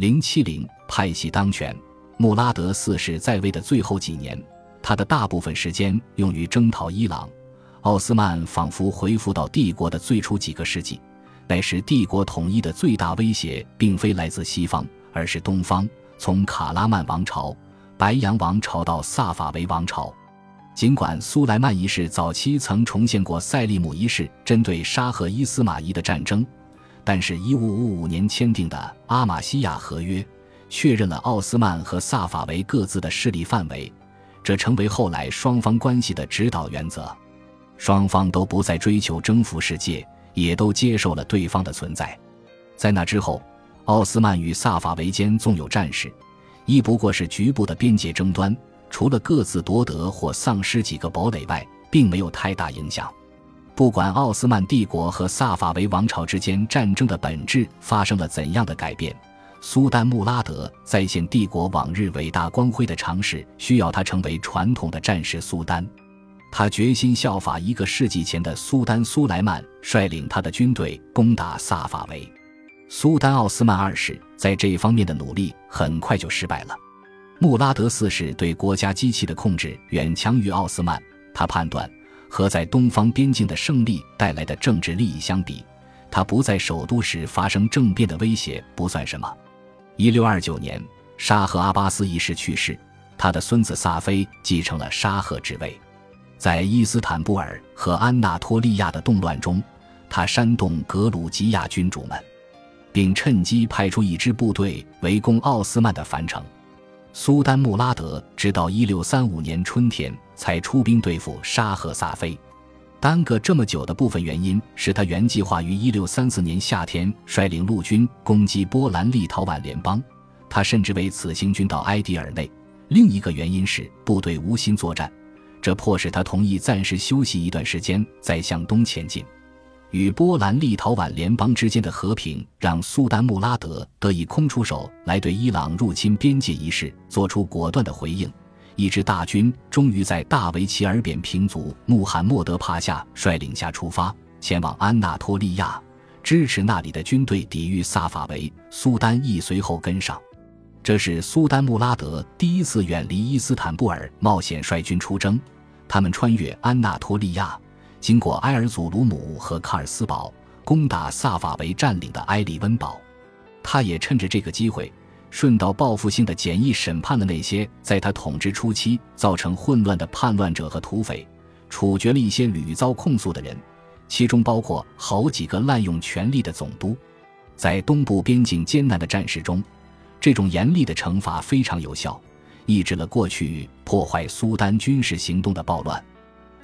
零七零派系当权，穆拉德四世在位的最后几年，他的大部分时间用于征讨伊朗。奥斯曼仿佛恢复到帝国的最初几个世纪，那时帝国统一的最大威胁并非来自西方，而是东方。从卡拉曼王朝、白羊王朝到萨法维王朝，尽管苏莱曼一世早期曾重现过塞利姆一世针对沙赫伊斯马仪的战争，但是1555年签订的阿玛西亚合约确认了奥斯曼和萨法维各自的势力范围，这成为后来双方关系的指导原则。双方都不再追求征服世界，也都接受了对方的存在。在那之后。奥斯曼与萨法维间纵有战事，亦不过是局部的边界争端，除了各自夺得或丧失几个堡垒外，并没有太大影响。不管奥斯曼帝国和萨法维王朝之间战争的本质发生了怎样的改变，苏丹穆拉德再现帝国往日伟大光辉的尝试，需要他成为传统的战士苏丹。他决心效法一个世纪前的苏丹苏莱曼，率领他的军队攻打萨法维。苏丹奥斯曼二世在这一方面的努力很快就失败了。穆拉德四世对国家机器的控制远强于奥斯曼。他判断，和在东方边境的胜利带来的政治利益相比，他不在首都时发生政变的威胁不算什么。一六二九年，沙赫阿巴斯一世去世，他的孙子萨菲继承了沙赫之位。在伊斯坦布尔和安纳托利亚的动乱中，他煽动格鲁吉亚君主们。并趁机派出一支部队围攻奥斯曼的樊城。苏丹穆拉德直到1635年春天才出兵对付沙赫萨菲，耽搁这么久的部分原因是他原计划于1634年夏天率领陆军攻击波兰立陶宛联邦，他甚至为此行军到埃迪尔内。另一个原因是部队无心作战，这迫使他同意暂时休息一段时间再向东前进。与波兰立陶宛联邦之间的和平，让苏丹穆拉德得以空出手来对伊朗入侵边界一事做出果断的回应。一支大军终于在大维齐尔扁平族穆罕默德帕夏率领下出发，前往安纳托利亚，支持那里的军队抵御萨法维。苏丹亦随后跟上。这是苏丹穆拉德第一次远离伊斯坦布尔，冒险率军出征。他们穿越安纳托利亚。经过埃尔祖鲁姆和卡尔斯堡，攻打萨法维占领的埃里温堡。他也趁着这个机会，顺道报复性的简易审判了那些在他统治初期造成混乱的叛乱者和土匪，处决了一些屡遭控诉的人，其中包括好几个滥用权力的总督。在东部边境艰难的战事中，这种严厉的惩罚非常有效，抑制了过去破坏苏丹军事行动的暴乱。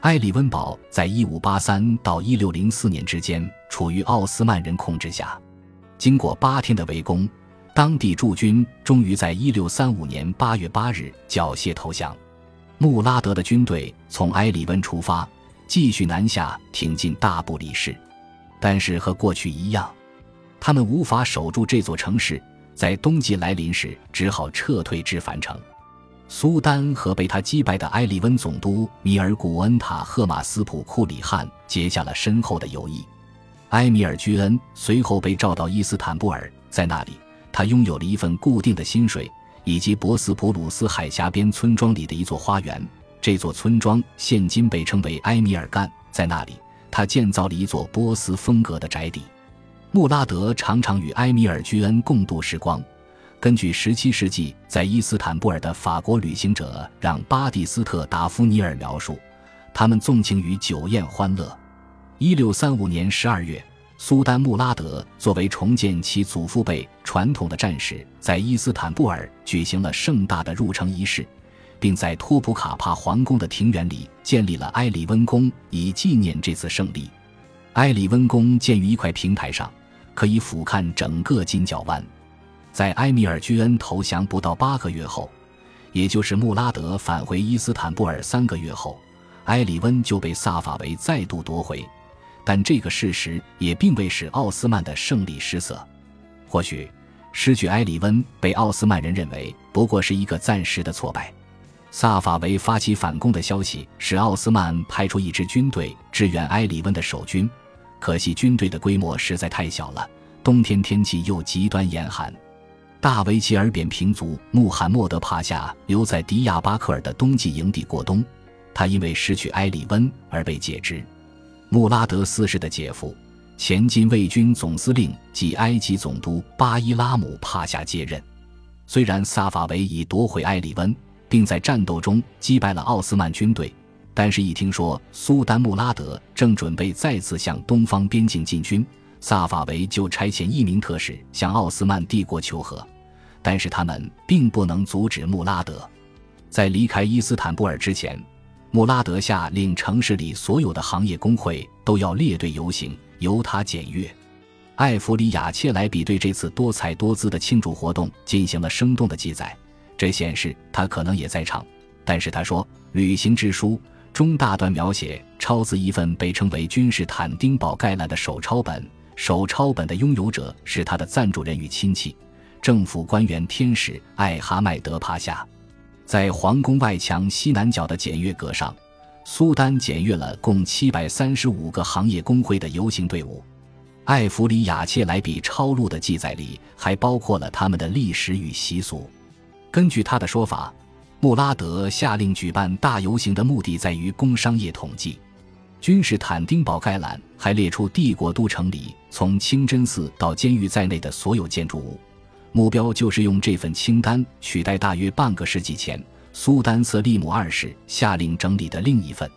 埃里温堡在1583到1604年之间处于奥斯曼人控制下。经过八天的围攻，当地驻军终于在1635年8月8日缴械投降。穆拉德的军队从埃里温出发，继续南下挺进大布里士。但是和过去一样，他们无法守住这座城市，在冬季来临时只好撤退至樊城。苏丹和被他击败的埃里温总督米尔古恩塔赫马斯普库里汉结下了深厚的友谊。埃米尔居恩随后被召到伊斯坦布尔，在那里，他拥有了一份固定的薪水，以及博斯普鲁斯海峡边村庄里的一座花园。这座村庄现今被称为埃米尔干，在那里，他建造了一座波斯风格的宅邸。穆拉德常常与埃米尔居恩共度时光。根据17世纪在伊斯坦布尔的法国旅行者让·巴蒂斯特·达夫尼尔描述，他们纵情于酒宴欢乐。1635年12月，苏丹穆拉德作为重建其祖父辈传统的战士，在伊斯坦布尔举行了盛大的入城仪式，并在托普卡帕皇宫的庭园里建立了埃里温宫，以纪念这次胜利。埃里温宫建于一块平台上，可以俯瞰整个金角湾。在埃米尔居恩投降不到八个月后，也就是穆拉德返回伊斯坦布尔三个月后，埃里温就被萨法维再度夺回。但这个事实也并未使奥斯曼的胜利失色。或许，失去埃里温被奥斯曼人认为不过是一个暂时的挫败。萨法维发起反攻的消息使奥斯曼派出一支军队支援埃里温的守军，可惜军队的规模实在太小了，冬天天气又极端严寒。大维齐尔扁平族穆罕默德帕夏留在迪亚巴克尔的冬季营地过冬，他因为失去埃里温而被解职。穆拉德四世的姐夫、前禁卫军总司令及埃及总督巴伊拉姆帕夏接任。虽然萨法维已夺回埃里温，并在战斗中击败了奥斯曼军队，但是，一听说苏丹穆拉德正准备再次向东方边境进军，萨法维就差遣一名特使向奥斯曼帝国求和。但是，他们并不能阻止穆拉德。在离开伊斯坦布尔之前，穆拉德下令城市里所有的行业工会都要列队游行，由他检阅。艾弗里亚切莱比对这次多彩多姿的庆祝活动进行了生动的记载，这显示他可能也在场。但是他说，旅行之书中大段描写抄自一份被称为君士坦丁堡概览的手抄本，手抄本的拥有者是他的赞助人与亲戚，政府官员天使艾哈迈德帕夏。在皇宫外墙西南角的检阅阁上，苏丹检阅了共七百三十五个行业工会的游行队伍。艾弗里亚切莱比抄录的记载里还包括了他们的历史与习俗。根据他的说法，穆拉德下令举办大游行的目的在于工商业统计。君士坦丁堡概览还列出帝国都城里从清真寺到监狱在内的所有建筑物，目标就是用这份清单取代大约半个世纪前苏丹瑟利姆二世下令整理的另一份。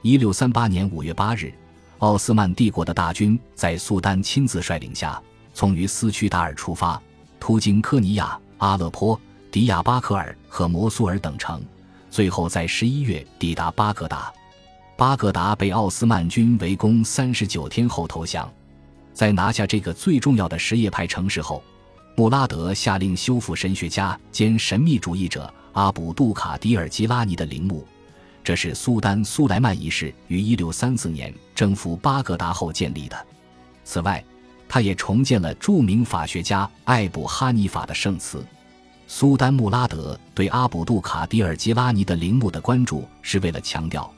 一六三八年五月八日。奥斯曼帝国的大军在苏丹亲自率领下，从于斯屈达尔出发，途经科尼亚、阿勒颇、迪亚巴克尔和摩苏尔等城，最后在十一月抵达巴格达。巴格达被奥斯曼军围攻三十九天后投降。在拿下这个最重要的什叶派城市后，穆拉德下令修复神学家兼神秘主义者阿卜杜卡迪尔吉拉尼的陵墓。这是苏丹苏莱曼一世于1634年征服巴格达后建立的。此外，他也重建了著名法学家艾卜哈尼法的圣祠。苏丹穆拉德对阿卜杜卡迪尔吉拉尼的陵墓的关注，是为了强调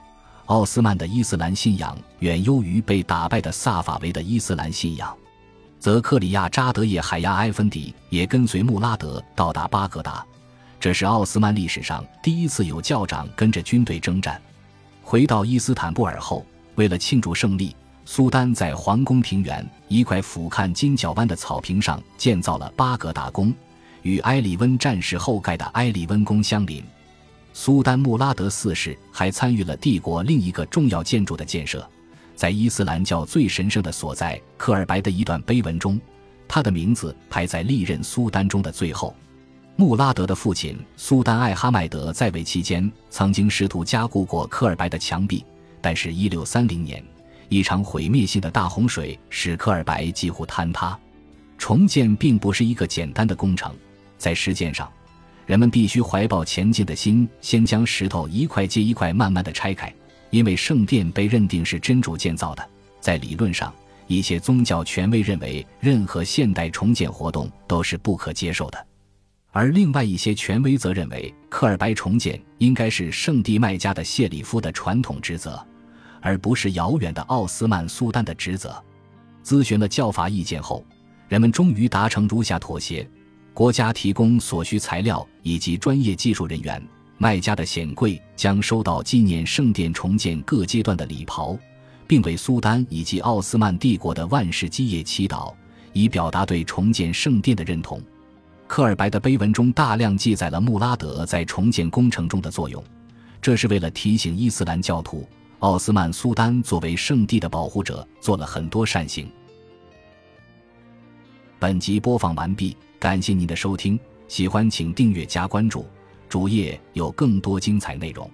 奥斯曼的伊斯兰信仰远优于被打败的萨法维的伊斯兰信仰。泽克里亚扎德叶海亚埃芬迪也跟随穆拉德到达巴格达。这是奥斯曼历史上第一次有教长跟着军队征战。回到伊斯坦布尔后，为了庆祝胜利，苏丹在皇宫庭园一块俯瞰金角湾的草坪上建造了巴格达宫，与埃里温战事后盖的埃里温宫相邻。苏丹穆拉德四世还参与了帝国另一个重要建筑的建设，在伊斯兰教最神圣的所在科尔白的一段碑文中，他的名字排在历任苏丹中的最后。穆拉德的父亲苏丹艾哈迈德在位期间，曾经试图加固过科尔白的墙壁，但是1630年，一场毁灭性的大洪水使科尔白几乎坍塌。重建并不是一个简单的工程，在实践上，人们必须怀抱前进的心，先将石头一块接一块慢慢的拆开。因为圣殿被认定是真主建造的，在理论上，一些宗教权威认为任何现代重建活动都是不可接受的。而另外一些权威则认为，科尔白重建应该是圣地麦加的谢里夫的传统职责，而不是遥远的奥斯曼苏丹的职责。咨询了教法意见后，人们终于达成如下妥协：国家提供所需材料以及专业技术人员，麦加的显贵将收到纪念圣殿重建各阶段的礼袍，并为苏丹以及奥斯曼帝国的万世基业祈祷，以表达对重建圣殿的认同。科尔白的碑文中大量记载了穆拉德在重建工程中的作用，这是为了提醒伊斯兰教徒，奥斯曼苏丹作为圣地的保护者做了很多善行。本集播放完毕，感谢您的收听，喜欢请订阅加关注，主页有更多精彩内容。